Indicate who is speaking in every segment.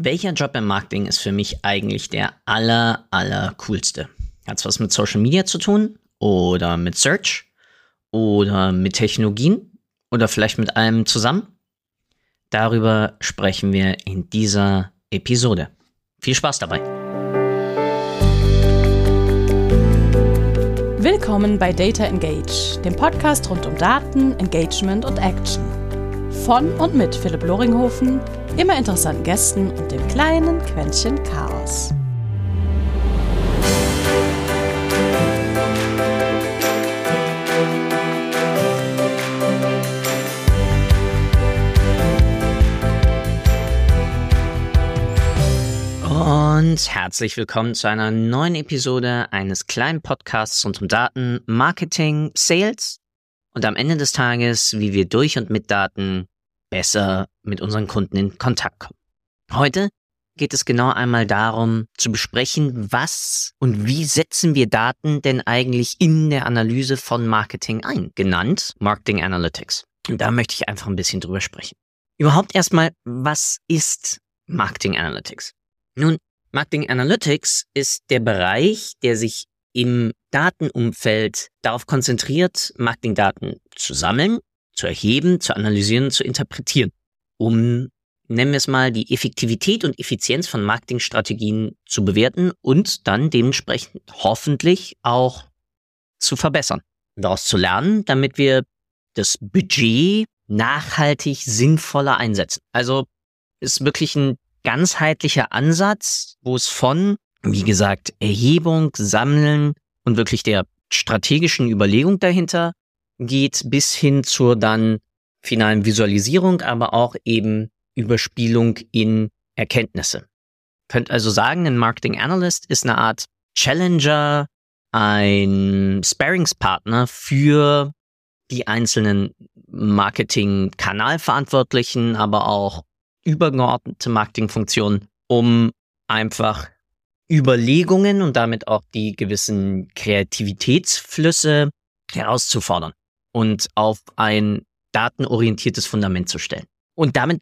Speaker 1: Welcher Job im Marketing ist für mich eigentlich der aller, aller coolste? Hat es was mit Social Media zu tun? Oder mit Search? Oder mit Technologien? Oder vielleicht mit allem zusammen? Darüber sprechen wir in dieser Episode. Viel Spaß dabei!
Speaker 2: Willkommen bei Data Engage, dem Podcast rund um Daten, Engagement und Action. Von und mit Philipp Loringhofen, immer interessanten Gästen und dem kleinen Quäntchen Chaos.
Speaker 1: Und herzlich willkommen zu einer neuen Episode eines kleinen Podcasts rund um Daten, Marketing, Sales und am Ende des Tages, wie wir durch und mit Daten besser mit unseren Kunden in Kontakt kommen. Heute geht es genau einmal darum zu besprechen, was und wie setzen wir Daten denn eigentlich in der Analyse von Marketing ein, genannt Marketing Analytics. Und da möchte ich einfach ein bisschen drüber sprechen. Überhaupt erstmal, was ist Marketing Analytics? Nun, Marketing Analytics ist der Bereich, der sich im Datenumfeld darauf konzentriert, Marketingdaten zu sammeln, zu erheben, zu analysieren, zu interpretieren, um, nennen wir es mal, die Effektivität und Effizienz von Marketingstrategien zu bewerten und dann dementsprechend hoffentlich auch zu verbessern, daraus zu lernen, damit wir das Budget nachhaltig sinnvoller einsetzen. Also ist wirklich ein ganzheitlicher Ansatz, wo es von, wie gesagt, Erhebung, Sammeln und wirklich der strategischen Überlegung dahinter geht bis hin zur dann finalen Visualisierung, aber auch eben Überspielung in Erkenntnisse. Könnt also sagen, ein Marketing Analyst ist eine Art Challenger, ein Sparingspartner für die einzelnen Marketing-Kanalverantwortlichen, aber auch übergeordnete Marketingfunktionen, um einfach Überlegungen und damit auch die gewissen Kreativitätsflüsse herauszufordern und auf ein datenorientiertes Fundament zu stellen. Und damit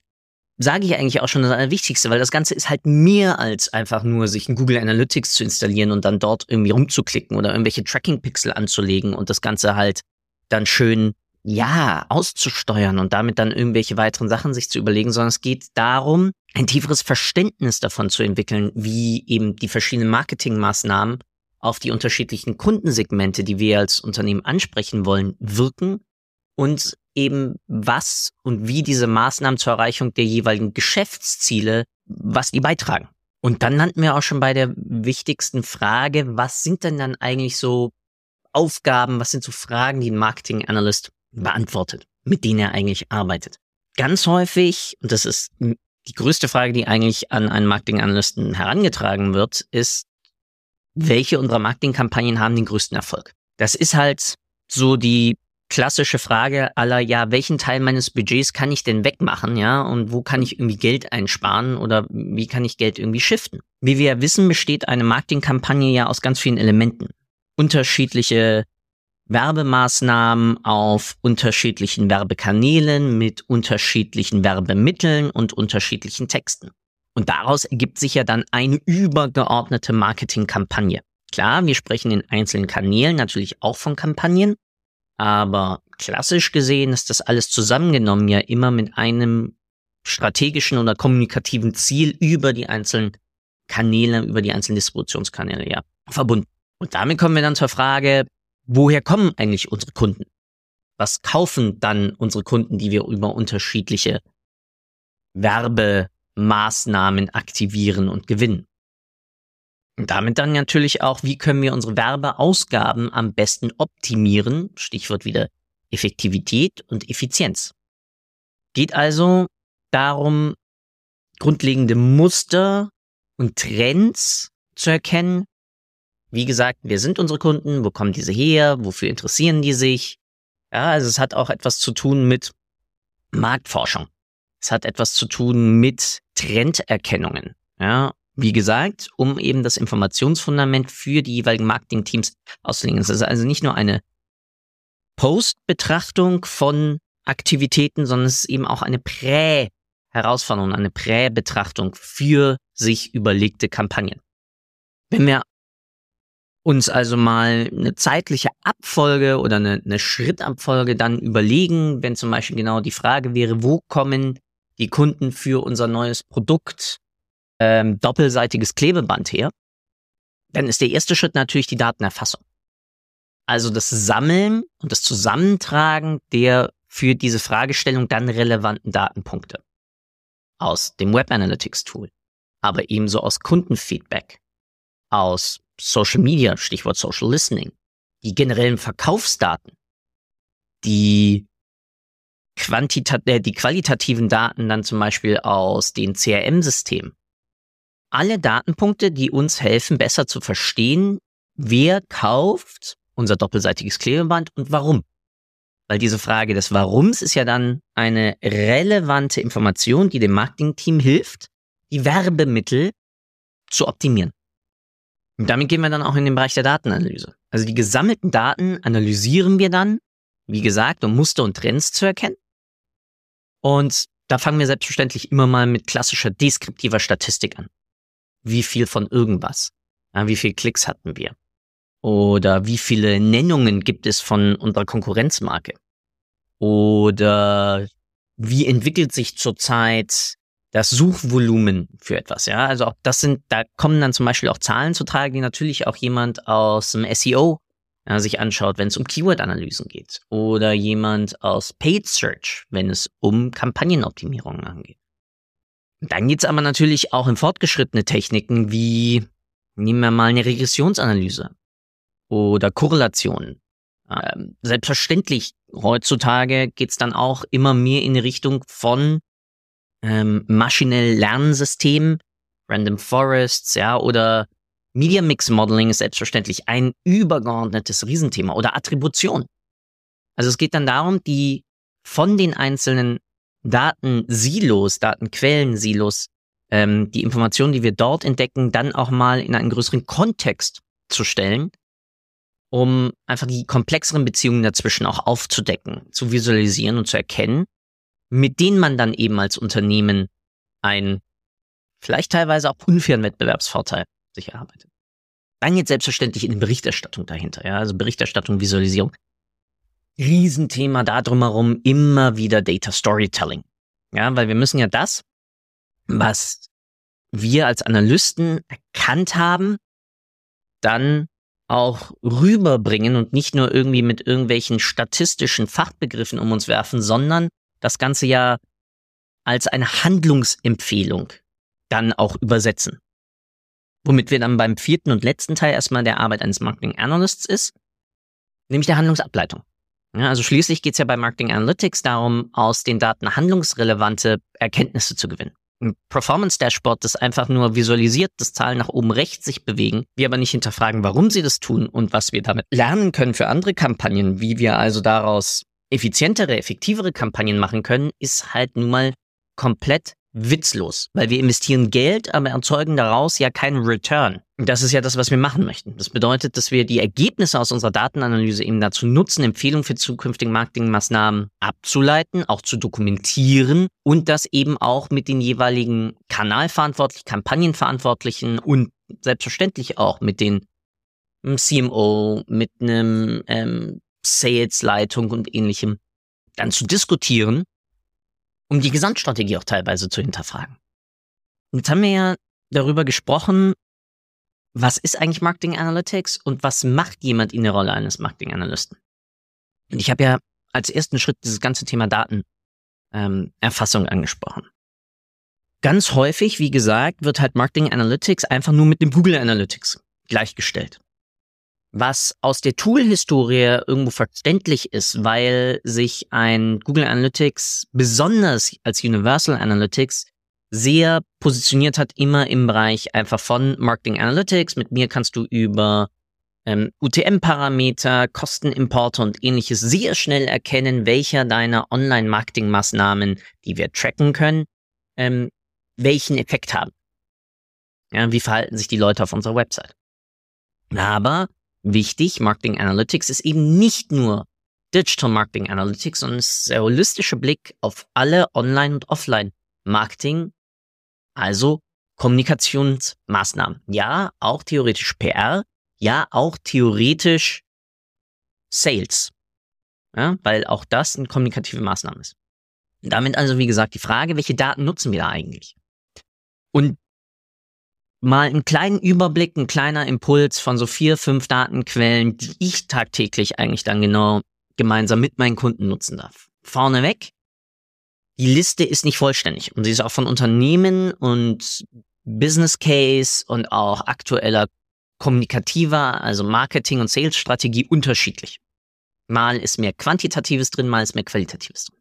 Speaker 1: sage ich eigentlich auch schon das Allerwichtigste, weil das Ganze ist halt mehr als einfach nur sich ein Google Analytics zu installieren und dann dort irgendwie rumzuklicken oder irgendwelche Tracking-Pixel anzulegen und das Ganze halt dann schön, ja, auszusteuern und damit dann irgendwelche weiteren Sachen sich zu überlegen, sondern es geht darum, ein tieferes Verständnis davon zu entwickeln, wie eben die verschiedenen Marketingmaßnahmen auf die unterschiedlichen Kundensegmente, die wir als Unternehmen ansprechen wollen, wirken und eben was und wie diese Maßnahmen zur Erreichung der jeweiligen Geschäftsziele, was die beitragen. Und dann landen wir auch schon bei der wichtigsten Frage, was sind denn dann eigentlich so Aufgaben, was sind so Fragen, die ein Marketing Analyst beantwortet, mit denen er eigentlich arbeitet. Ganz häufig, und das ist die größte Frage, die eigentlich an einen Marketing Analysten herangetragen wird, ist, welche unserer Marketingkampagnen haben den größten Erfolg? Das ist halt so die klassische Frage aller, ja, welchen Teil meines Budgets kann ich denn wegmachen, ja, und wo kann ich irgendwie Geld einsparen oder wie kann ich Geld irgendwie shiften? Wie wir wissen, besteht eine Marketingkampagne ja aus ganz vielen Elementen. Unterschiedliche Werbemaßnahmen auf unterschiedlichen Werbekanälen mit unterschiedlichen Werbemitteln und unterschiedlichen Texten. Und daraus ergibt sich ja dann eine übergeordnete Marketingkampagne. Klar, wir sprechen in einzelnen Kanälen natürlich auch von Kampagnen, aber klassisch gesehen ist das alles zusammengenommen ja immer mit einem strategischen oder kommunikativen Ziel über die einzelnen Kanäle, über die einzelnen Distributionskanäle ja verbunden. Und damit kommen wir dann zur Frage, woher kommen eigentlich unsere Kunden? Was kaufen dann unsere Kunden, die wir über unterschiedliche Werbe Maßnahmen aktivieren und gewinnen. Und damit dann natürlich auch, wie können wir unsere Werbeausgaben am besten optimieren, Stichwort wieder Effektivität und Effizienz. Geht also darum, grundlegende Muster und Trends zu erkennen. Wie gesagt, wer sind unsere Kunden? Wo kommen diese her? Wofür interessieren die sich? Ja, also es hat auch etwas zu tun mit Marktforschung. Es hat etwas zu tun mit Trenderkennungen. Ja, wie gesagt, um eben das Informationsfundament für die jeweiligen Marketingteams auszulegen. Es ist also nicht nur eine Post-Betrachtung von Aktivitäten, sondern es ist eben auch eine Prä- Herausforderung, eine Präbetrachtung für sich überlegte Kampagnen. Wenn wir uns also mal eine zeitliche Abfolge oder eine, eine Schrittabfolge dann überlegen, wenn zum Beispiel genau die Frage wäre, wo kommen die Kunden für unser neues Produkt ähm, doppelseitiges Klebeband her, dann ist der erste Schritt natürlich die Datenerfassung. Also das Sammeln und das Zusammentragen der für diese Fragestellung dann relevanten Datenpunkte aus dem Web Analytics Tool, aber ebenso aus Kundenfeedback, aus Social Media, Stichwort Social Listening, die generellen Verkaufsdaten, die, Quantitat äh, die qualitativen Daten dann zum Beispiel aus den CRM-Systemen. Alle Datenpunkte, die uns helfen, besser zu verstehen, wer kauft unser doppelseitiges Klebeband und warum. Weil diese Frage des Warums ist ja dann eine relevante Information, die dem Marketingteam hilft, die Werbemittel zu optimieren. Und damit gehen wir dann auch in den Bereich der Datenanalyse. Also die gesammelten Daten analysieren wir dann, wie gesagt, um Muster und Trends zu erkennen. Und da fangen wir selbstverständlich immer mal mit klassischer deskriptiver Statistik an. Wie viel von irgendwas? Ja, wie viele Klicks hatten wir? Oder wie viele Nennungen gibt es von unserer Konkurrenzmarke? Oder wie entwickelt sich zurzeit das Suchvolumen für etwas, ja? Also auch das sind, da kommen dann zum Beispiel auch Zahlen zu tragen, die natürlich auch jemand aus dem SEO ja, sich anschaut, wenn es um Keyword-Analysen geht. Oder jemand aus Paid Search, wenn es um Kampagnenoptimierungen angeht. Dann geht's aber natürlich auch in fortgeschrittene Techniken wie, nehmen wir mal eine Regressionsanalyse oder Korrelationen. Ähm, selbstverständlich, heutzutage geht's dann auch immer mehr in die Richtung von ähm, maschinell Lernsystemen, Random Forests, ja, oder Media Mix Modeling ist selbstverständlich ein übergeordnetes Riesenthema oder Attribution. Also es geht dann darum, die von den einzelnen Datensilos, Datenquellen-Silos, ähm, die Informationen, die wir dort entdecken, dann auch mal in einen größeren Kontext zu stellen um einfach die komplexeren Beziehungen dazwischen auch aufzudecken, zu visualisieren und zu erkennen, mit denen man dann eben als Unternehmen einen vielleicht teilweise auch unfairen Wettbewerbsvorteil sich erarbeitet. Dann jetzt selbstverständlich in die Berichterstattung dahinter, ja, also Berichterstattung, Visualisierung. Riesenthema da drumherum immer wieder Data Storytelling. Ja, weil wir müssen ja das, was wir als Analysten erkannt haben, dann auch rüberbringen und nicht nur irgendwie mit irgendwelchen statistischen Fachbegriffen um uns werfen, sondern das Ganze ja als eine Handlungsempfehlung dann auch übersetzen. Womit wir dann beim vierten und letzten Teil erstmal der Arbeit eines Marketing Analysts ist, nämlich der Handlungsableitung. Ja, also schließlich geht es ja bei Marketing Analytics darum, aus den Daten handlungsrelevante Erkenntnisse zu gewinnen ein Performance-Dashboard, das einfach nur visualisiert, dass Zahlen nach oben rechts sich bewegen, wir aber nicht hinterfragen, warum sie das tun und was wir damit lernen können für andere Kampagnen, wie wir also daraus effizientere, effektivere Kampagnen machen können, ist halt nun mal komplett witzlos, weil wir investieren Geld, aber erzeugen daraus ja keinen Return. Das ist ja das, was wir machen möchten. Das bedeutet, dass wir die Ergebnisse aus unserer Datenanalyse eben dazu nutzen, Empfehlungen für zukünftige Marketingmaßnahmen abzuleiten, auch zu dokumentieren und das eben auch mit den jeweiligen Kanalverantwortlichen, Kampagnenverantwortlichen und selbstverständlich auch mit den CMO, mit einem ähm, Sales-Leitung und ähnlichem dann zu diskutieren um die Gesamtstrategie auch teilweise zu hinterfragen. Und jetzt haben wir ja darüber gesprochen, was ist eigentlich Marketing Analytics und was macht jemand in der Rolle eines Marketing Analysten? Und ich habe ja als ersten Schritt dieses ganze Thema Datenerfassung ähm, angesprochen. Ganz häufig, wie gesagt, wird halt Marketing Analytics einfach nur mit dem Google Analytics gleichgestellt was aus der Tool-Historie irgendwo verständlich ist, weil sich ein Google Analytics besonders als Universal Analytics sehr positioniert hat, immer im Bereich einfach von Marketing Analytics. Mit mir kannst du über ähm, UTM-Parameter, Kostenimporte und ähnliches sehr schnell erkennen, welcher deiner Online-Marketing-Maßnahmen, die wir tracken können, ähm, welchen Effekt haben. Ja, wie verhalten sich die Leute auf unserer Website? Aber wichtig, Marketing Analytics ist eben nicht nur Digital Marketing Analytics, sondern es ist der holistische Blick auf alle Online- und Offline Marketing, also Kommunikationsmaßnahmen. Ja, auch theoretisch PR, ja, auch theoretisch Sales. Ja, weil auch das eine kommunikative Maßnahme ist. Damit also, wie gesagt, die Frage, welche Daten nutzen wir da eigentlich? Und mal einen kleinen Überblick, ein kleiner Impuls von so vier, fünf Datenquellen, die ich tagtäglich eigentlich dann genau gemeinsam mit meinen Kunden nutzen darf. Vorneweg, die Liste ist nicht vollständig und sie ist auch von Unternehmen und Business Case und auch aktueller kommunikativer, also Marketing- und Sales-Strategie unterschiedlich. Mal ist mehr Quantitatives drin, mal ist mehr Qualitatives drin.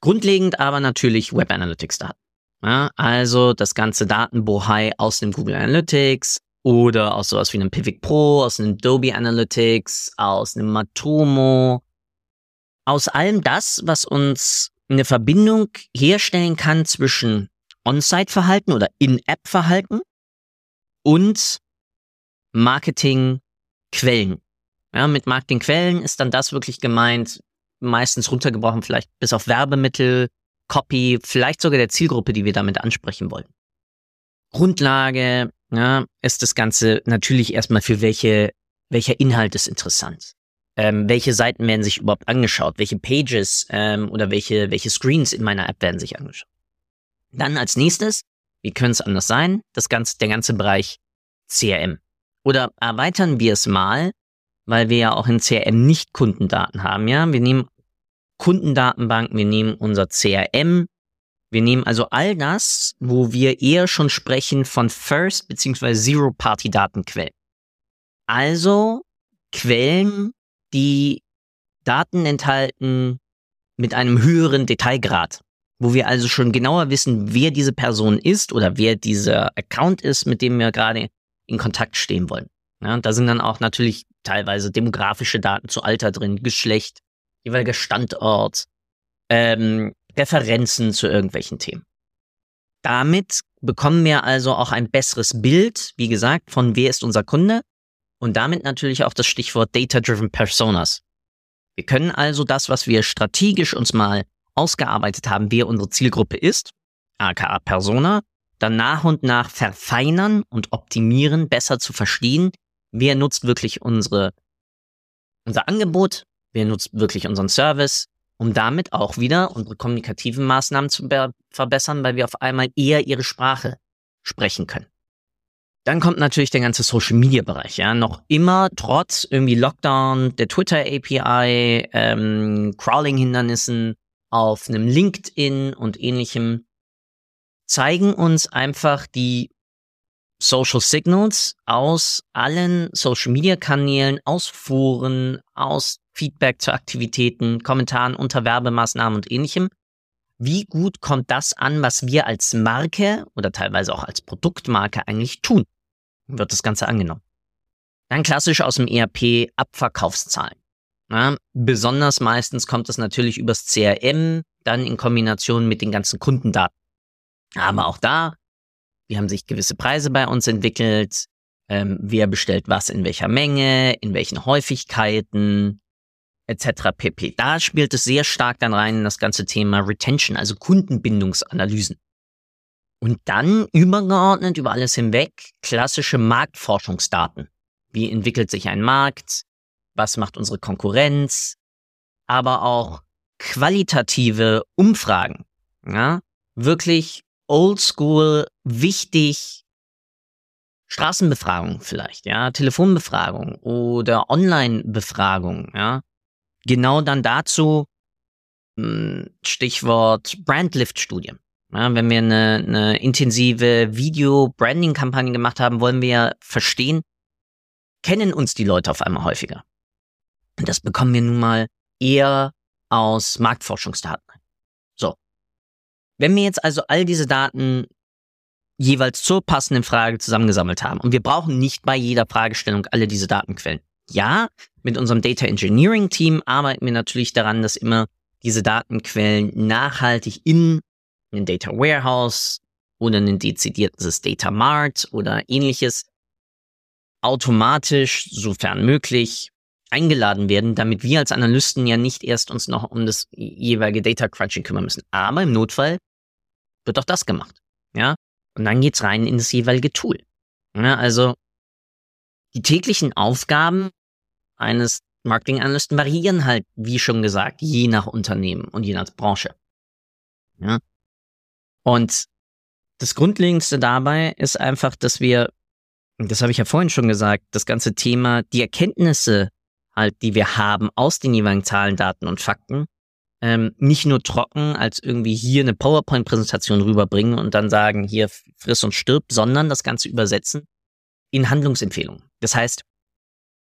Speaker 1: Grundlegend aber natürlich Web Analytics Daten. Ja, also das ganze Datenbohai aus dem Google Analytics oder aus sowas wie einem Pivot Pro, aus einem Adobe Analytics, aus einem Matomo, aus allem das, was uns eine Verbindung herstellen kann zwischen On-Site-Verhalten oder In-App-Verhalten und Marketing-Quellen. Ja, mit Marketing-Quellen ist dann das wirklich gemeint, meistens runtergebrochen, vielleicht bis auf Werbemittel, Copy, vielleicht sogar der Zielgruppe, die wir damit ansprechen wollen. Grundlage ja, ist das Ganze natürlich erstmal für welche, welcher Inhalt ist interessant. Ähm, welche Seiten werden sich überhaupt angeschaut? Welche Pages ähm, oder welche, welche Screens in meiner App werden sich angeschaut? Dann als nächstes, wie könnte es anders sein? Das ganze, der ganze Bereich CRM. Oder erweitern wir es mal, weil wir ja auch in CRM nicht Kundendaten haben, ja? Wir nehmen Kundendatenbanken, wir nehmen unser CRM, wir nehmen also all das, wo wir eher schon sprechen von First- bzw. Zero-Party-Datenquellen. Also Quellen, die Daten enthalten mit einem höheren Detailgrad, wo wir also schon genauer wissen, wer diese Person ist oder wer dieser Account ist, mit dem wir gerade in Kontakt stehen wollen. Ja, da sind dann auch natürlich teilweise demografische Daten zu Alter drin, Geschlecht, jeweiliger Standort, ähm, Referenzen zu irgendwelchen Themen. Damit bekommen wir also auch ein besseres Bild, wie gesagt, von wer ist unser Kunde und damit natürlich auch das Stichwort Data-Driven Personas. Wir können also das, was wir strategisch uns mal ausgearbeitet haben, wer unsere Zielgruppe ist, aka Persona, dann nach und nach verfeinern und optimieren, besser zu verstehen, wer nutzt wirklich unsere, unser Angebot, wer nutzt wirklich unseren Service, um damit auch wieder unsere kommunikativen Maßnahmen zu verbessern, weil wir auf einmal eher ihre Sprache sprechen können. Dann kommt natürlich der ganze Social Media Bereich, ja, noch immer trotz irgendwie Lockdown, der Twitter API, ähm, Crawling Hindernissen auf einem LinkedIn und ähnlichem zeigen uns einfach die Social Signals aus allen Social Media Kanälen, aus Foren, aus Feedback zu Aktivitäten, Kommentaren unter Werbemaßnahmen und ähnlichem. Wie gut kommt das an, was wir als Marke oder teilweise auch als Produktmarke eigentlich tun? Wird das Ganze angenommen? Dann klassisch aus dem ERP Abverkaufszahlen. Ja, besonders meistens kommt es natürlich übers CRM, dann in Kombination mit den ganzen Kundendaten. Aber auch da wie haben sich gewisse Preise bei uns entwickelt, ähm, wer bestellt was in welcher Menge, in welchen Häufigkeiten, etc. pp. Da spielt es sehr stark dann rein in das ganze Thema Retention, also Kundenbindungsanalysen. Und dann übergeordnet über alles hinweg klassische Marktforschungsdaten. Wie entwickelt sich ein Markt? Was macht unsere Konkurrenz? Aber auch qualitative Umfragen. Ja? Wirklich oldschool, wichtig, Straßenbefragung vielleicht, ja, Telefonbefragung oder Online-Befragung, ja. Genau dann dazu hm, Stichwort Brandlift-Studie. Ja, wenn wir eine, eine intensive Video-Branding-Kampagne gemacht haben, wollen wir verstehen, kennen uns die Leute auf einmal häufiger. Und das bekommen wir nun mal eher aus Marktforschungsdaten. Wenn wir jetzt also all diese Daten jeweils zur passenden Frage zusammengesammelt haben und wir brauchen nicht bei jeder Fragestellung alle diese Datenquellen. Ja, mit unserem Data Engineering Team arbeiten wir natürlich daran, dass immer diese Datenquellen nachhaltig in ein Data Warehouse oder ein dezidiertes Data Mart oder ähnliches automatisch, sofern möglich, eingeladen werden, damit wir als Analysten ja nicht erst uns noch um das jeweilige Data Crunching kümmern müssen. Aber im Notfall wird auch das gemacht. Ja. Und dann geht's rein in das jeweilige Tool. Ja, also die täglichen Aufgaben eines Marketing-Analysten variieren halt, wie schon gesagt, je nach Unternehmen und je nach Branche. Ja. Und das Grundlegendste dabei ist einfach, dass wir, das habe ich ja vorhin schon gesagt, das ganze Thema, die Erkenntnisse halt, die wir haben aus den jeweiligen Zahlen, Daten und Fakten, ähm, nicht nur trocken als irgendwie hier eine PowerPoint-Präsentation rüberbringen und dann sagen, hier friss und stirb, sondern das Ganze übersetzen in Handlungsempfehlungen. Das heißt,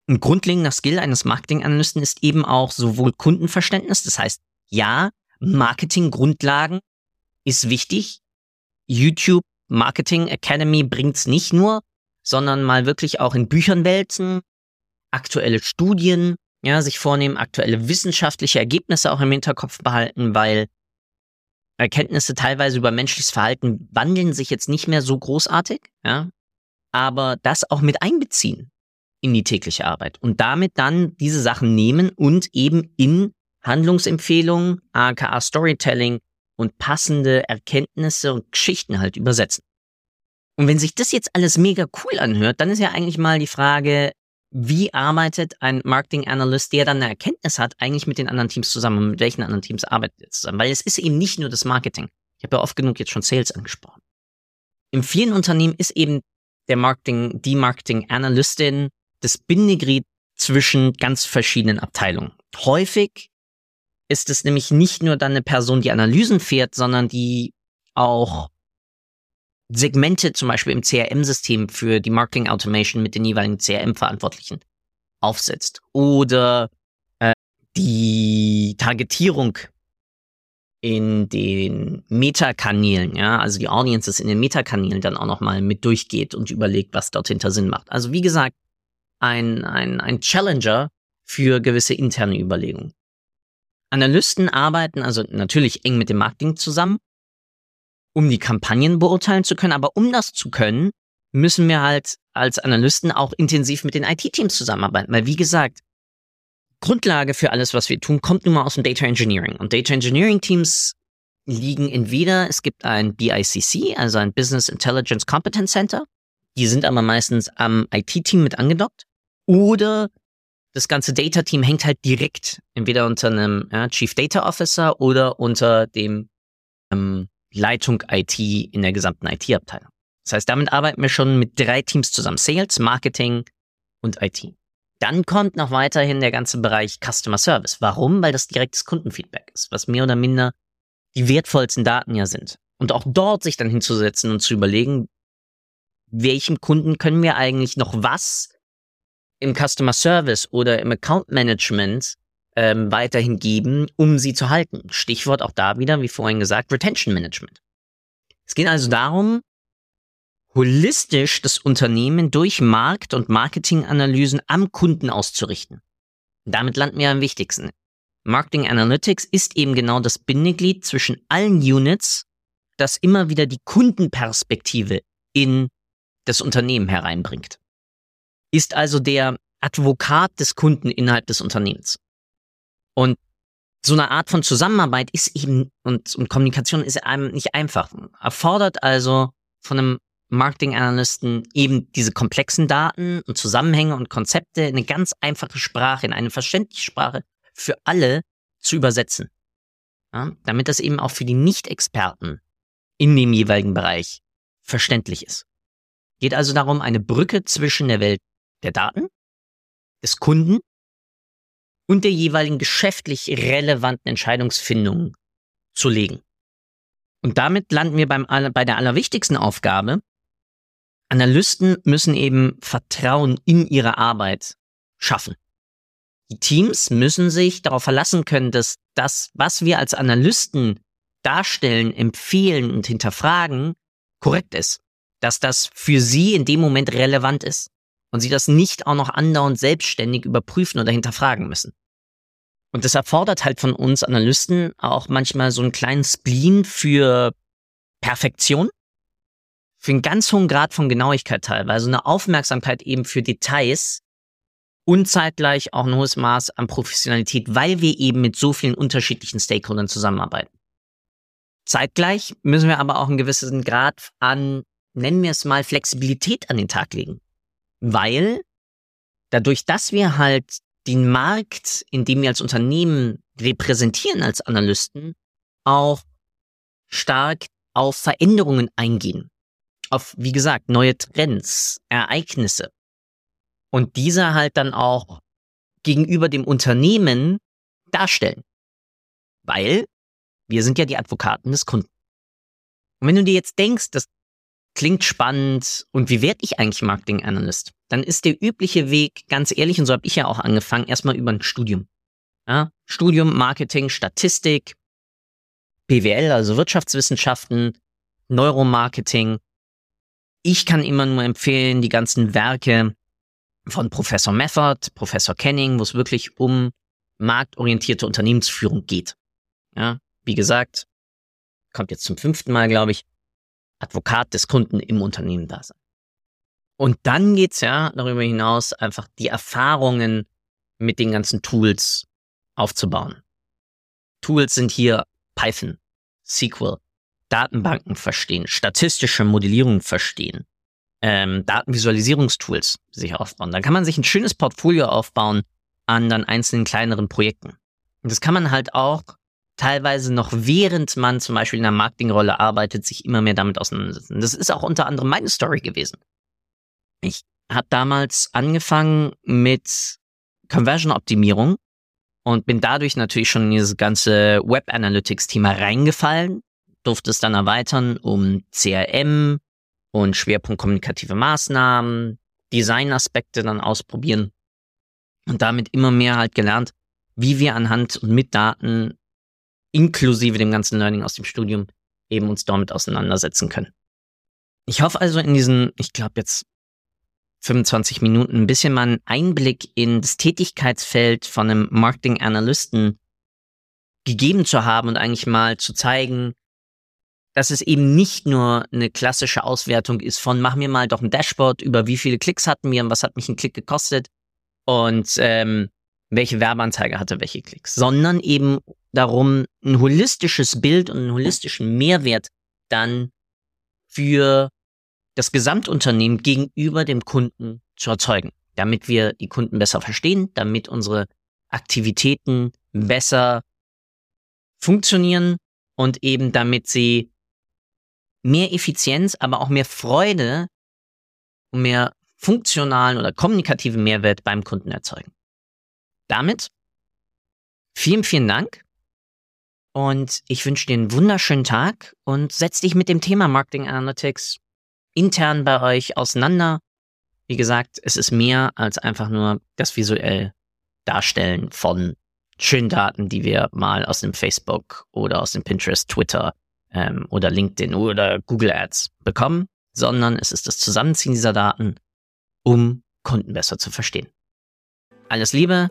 Speaker 1: ein grundlegender Skill eines Marketing-Analysten ist eben auch sowohl Kundenverständnis, das heißt, ja, Marketing-Grundlagen ist wichtig. YouTube Marketing Academy bringt's nicht nur, sondern mal wirklich auch in Büchern wälzen, aktuelle Studien, ja, sich vornehmen, aktuelle wissenschaftliche Ergebnisse auch im Hinterkopf behalten, weil Erkenntnisse teilweise über menschliches Verhalten wandeln sich jetzt nicht mehr so großartig, ja, aber das auch mit einbeziehen in die tägliche Arbeit und damit dann diese Sachen nehmen und eben in Handlungsempfehlungen, aka Storytelling und passende Erkenntnisse und Geschichten halt übersetzen. Und wenn sich das jetzt alles mega cool anhört, dann ist ja eigentlich mal die Frage, wie arbeitet ein Marketing Analyst, der dann eine Erkenntnis hat, eigentlich mit den anderen Teams zusammen und mit welchen anderen Teams arbeitet er zusammen? Weil es ist eben nicht nur das Marketing. Ich habe ja oft genug jetzt schon Sales angesprochen. In vielen Unternehmen ist eben der Marketing, die Marketing Analystin das Bindeglied zwischen ganz verschiedenen Abteilungen. Häufig ist es nämlich nicht nur dann eine Person, die Analysen fährt, sondern die auch Segmente zum Beispiel im CRM-System für die Marketing Automation mit den jeweiligen CRM-Verantwortlichen aufsetzt oder äh, die Targetierung in den Metakanälen, ja, also die Audiences in den Metakanälen dann auch nochmal mit durchgeht und überlegt, was dort hinter Sinn macht. Also wie gesagt, ein, ein, ein Challenger für gewisse interne Überlegungen. Analysten arbeiten also natürlich eng mit dem Marketing zusammen, um die Kampagnen beurteilen zu können. Aber um das zu können, müssen wir halt als Analysten auch intensiv mit den IT-Teams zusammenarbeiten. Weil wie gesagt, Grundlage für alles, was wir tun, kommt nun mal aus dem Data Engineering. Und Data Engineering Teams liegen entweder, es gibt ein BICC, also ein Business Intelligence Competence Center. Die sind aber meistens am IT-Team mit angedockt. Oder das ganze Data-Team hängt halt direkt entweder unter einem ja, Chief Data Officer oder unter dem ähm, Leitung IT in der gesamten IT-Abteilung. Das heißt, damit arbeiten wir schon mit drei Teams zusammen. Sales, Marketing und IT. Dann kommt noch weiterhin der ganze Bereich Customer Service. Warum? Weil das direktes Kundenfeedback ist, was mehr oder minder die wertvollsten Daten ja sind. Und auch dort sich dann hinzusetzen und zu überlegen, welchem Kunden können wir eigentlich noch was im Customer Service oder im Account Management ähm, weiterhin geben, um sie zu halten. Stichwort auch da wieder, wie vorhin gesagt, Retention Management. Es geht also darum, holistisch das Unternehmen durch Markt- und Marketinganalysen am Kunden auszurichten. Damit landen wir am wichtigsten. Marketing Analytics ist eben genau das Bindeglied zwischen allen Units, das immer wieder die Kundenperspektive in das Unternehmen hereinbringt ist also der Advokat des Kunden innerhalb des Unternehmens. Und so eine Art von Zusammenarbeit ist eben und, und Kommunikation ist einem nicht einfach. Erfordert also von einem Marketing-Analysten eben diese komplexen Daten und Zusammenhänge und Konzepte in eine ganz einfache Sprache, in eine verständliche Sprache für alle zu übersetzen. Ja, damit das eben auch für die Nicht-Experten in dem jeweiligen Bereich verständlich ist. Geht also darum, eine Brücke zwischen der Welt der Daten, des Kunden und der jeweiligen geschäftlich relevanten Entscheidungsfindung zu legen. Und damit landen wir beim, bei der allerwichtigsten Aufgabe. Analysten müssen eben Vertrauen in ihre Arbeit schaffen. Die Teams müssen sich darauf verlassen können, dass das, was wir als Analysten darstellen, empfehlen und hinterfragen, korrekt ist. Dass das für sie in dem Moment relevant ist und sie das nicht auch noch andauernd selbstständig überprüfen oder hinterfragen müssen. Und das erfordert halt von uns Analysten auch manchmal so einen kleinen Spleen für Perfektion, für einen ganz hohen Grad von Genauigkeit teilweise, eine Aufmerksamkeit eben für Details und zeitgleich auch ein hohes Maß an Professionalität, weil wir eben mit so vielen unterschiedlichen Stakeholdern zusammenarbeiten. Zeitgleich müssen wir aber auch einen gewissen Grad an, nennen wir es mal, Flexibilität an den Tag legen. Weil dadurch, dass wir halt den Markt, in dem wir als Unternehmen repräsentieren als Analysten, auch stark auf Veränderungen eingehen. Auf, wie gesagt, neue Trends, Ereignisse. Und diese halt dann auch gegenüber dem Unternehmen darstellen. Weil wir sind ja die Advokaten des Kunden. Und wenn du dir jetzt denkst, das klingt spannend und wie werde ich eigentlich Marketing Analyst? Dann ist der übliche Weg, ganz ehrlich, und so habe ich ja auch angefangen, erstmal über ein Studium. Ja, Studium, Marketing, Statistik, BWL, also Wirtschaftswissenschaften, Neuromarketing. Ich kann immer nur empfehlen, die ganzen Werke von Professor Meffert, Professor Kenning, wo es wirklich um marktorientierte Unternehmensführung geht. Ja, wie gesagt, kommt jetzt zum fünften Mal, glaube ich, Advokat des Kunden im Unternehmen da sein. Und dann geht's ja darüber hinaus, einfach die Erfahrungen mit den ganzen Tools aufzubauen. Tools sind hier Python, SQL, Datenbanken verstehen, statistische Modellierung verstehen, ähm, Datenvisualisierungstools sich aufbauen. Dann kann man sich ein schönes Portfolio aufbauen an dann einzelnen kleineren Projekten. Und das kann man halt auch teilweise noch während man zum Beispiel in einer Marketingrolle arbeitet, sich immer mehr damit auseinandersetzen. Das ist auch unter anderem meine Story gewesen. Ich habe damals angefangen mit Conversion-Optimierung und bin dadurch natürlich schon in dieses ganze Web Analytics-Thema reingefallen, durfte es dann erweitern um CRM und Schwerpunkt kommunikative Maßnahmen, Designaspekte dann ausprobieren und damit immer mehr halt gelernt, wie wir anhand und mit Daten inklusive dem ganzen Learning aus dem Studium eben uns damit auseinandersetzen können. Ich hoffe also in diesen, ich glaube jetzt 25 Minuten ein bisschen mal einen Einblick in das Tätigkeitsfeld von einem Marketing-Analysten gegeben zu haben und eigentlich mal zu zeigen, dass es eben nicht nur eine klassische Auswertung ist von mach mir mal doch ein Dashboard über wie viele Klicks hatten wir und was hat mich ein Klick gekostet und ähm, welche Werbeanzeige hatte welche Klicks, sondern eben darum, ein holistisches Bild und einen holistischen Mehrwert dann für das Gesamtunternehmen gegenüber dem Kunden zu erzeugen, damit wir die Kunden besser verstehen, damit unsere Aktivitäten besser funktionieren und eben damit sie mehr Effizienz, aber auch mehr Freude und mehr funktionalen oder kommunikativen Mehrwert beim Kunden erzeugen. Damit vielen, vielen Dank und ich wünsche dir einen wunderschönen Tag und setz dich mit dem Thema Marketing Analytics intern bei euch auseinander. Wie gesagt, es ist mehr als einfach nur das visuell Darstellen von schönen Daten, die wir mal aus dem Facebook oder aus dem Pinterest, Twitter ähm, oder LinkedIn oder Google Ads bekommen, sondern es ist das Zusammenziehen dieser Daten, um Kunden besser zu verstehen. Alles Liebe,